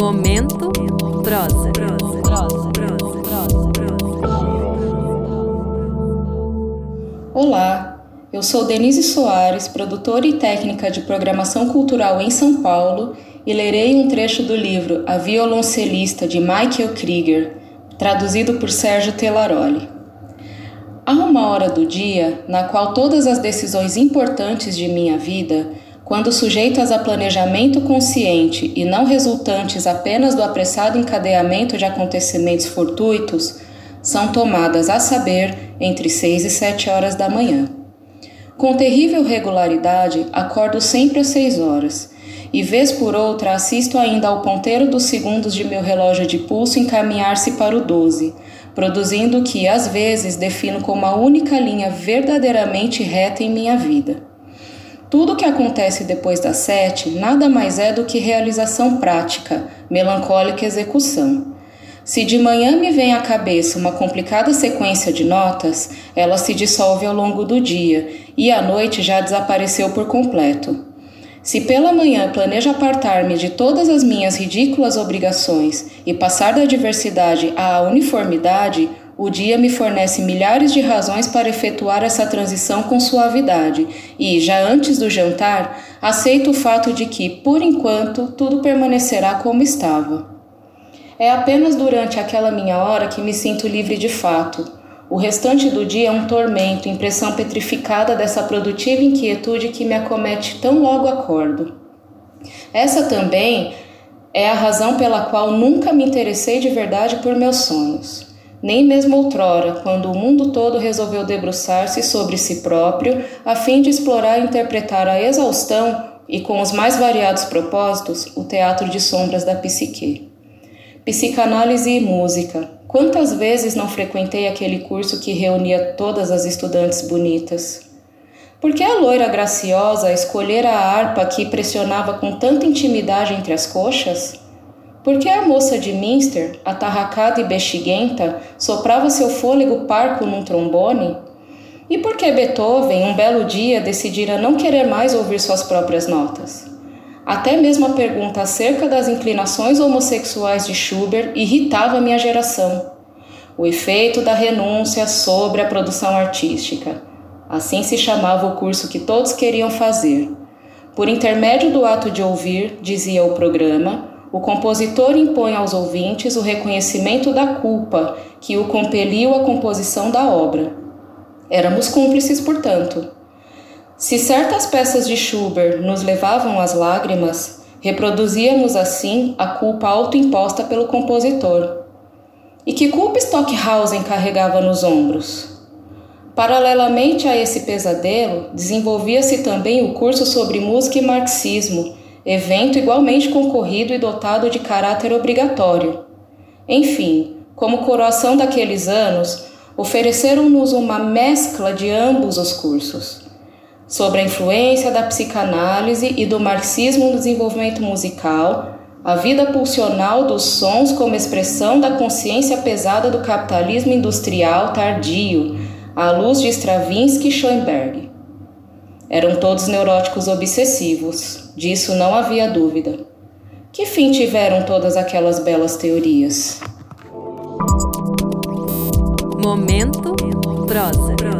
Momento prosa. Olá, eu sou Denise Soares, produtora e técnica de programação cultural em São Paulo, e lerei um trecho do livro A Violoncelista de Michael Krieger, traduzido por Sérgio Telaroli. Há uma hora do dia na qual todas as decisões importantes de minha vida, quando sujeitas a planejamento consciente e não resultantes apenas do apressado encadeamento de acontecimentos fortuitos, são tomadas a saber entre seis e sete horas da manhã. Com terrível regularidade, acordo sempre às seis horas e vez por outra assisto ainda ao ponteiro dos segundos de meu relógio de pulso encaminhar-se para o 12, produzindo o que às vezes defino como a única linha verdadeiramente reta em minha vida. Tudo o que acontece depois das sete nada mais é do que realização prática, melancólica execução. Se de manhã me vem à cabeça uma complicada sequência de notas, ela se dissolve ao longo do dia e à noite já desapareceu por completo. Se pela manhã planejo apartar-me de todas as minhas ridículas obrigações e passar da diversidade à uniformidade, o dia me fornece milhares de razões para efetuar essa transição com suavidade e, já antes do jantar, aceito o fato de que, por enquanto, tudo permanecerá como estava. É apenas durante aquela minha hora que me sinto livre de fato o restante do dia é um tormento, impressão petrificada dessa produtiva inquietude que me acomete tão logo acordo. Essa também é a razão pela qual nunca me interessei de verdade por meus sonhos. Nem mesmo outrora, quando o mundo todo resolveu debruçar-se sobre si próprio, a fim de explorar e interpretar a exaustão e com os mais variados propósitos o teatro de sombras da psique. Psicanálise e música. Quantas vezes não frequentei aquele curso que reunia todas as estudantes bonitas? Por que a loira graciosa escolhera a harpa que pressionava com tanta intimidade entre as coxas? Por que a moça de Minster, atarracada e bexiguenta, soprava seu fôlego parco num trombone? E por que Beethoven, um belo dia, decidira não querer mais ouvir suas próprias notas? Até mesmo a pergunta acerca das inclinações homossexuais de Schubert irritava minha geração. O efeito da renúncia sobre a produção artística. Assim se chamava o curso que todos queriam fazer. Por intermédio do ato de ouvir, dizia o programa, o compositor impõe aos ouvintes o reconhecimento da culpa que o compeliu à composição da obra. Éramos cúmplices, portanto. Se certas peças de Schubert nos levavam às lágrimas, reproduzíamos assim a culpa autoimposta pelo compositor. E que culpa Stockhausen carregava nos ombros? Paralelamente a esse pesadelo, desenvolvia-se também o curso sobre música e marxismo, evento igualmente concorrido e dotado de caráter obrigatório. Enfim, como coroação daqueles anos, ofereceram-nos uma mescla de ambos os cursos sobre a influência da psicanálise e do marxismo no desenvolvimento musical, a vida pulsional dos sons como expressão da consciência pesada do capitalismo industrial tardio, à luz de Stravinsky e Schoenberg. Eram todos neuróticos obsessivos, disso não havia dúvida. Que fim tiveram todas aquelas belas teorias? Momento prosa.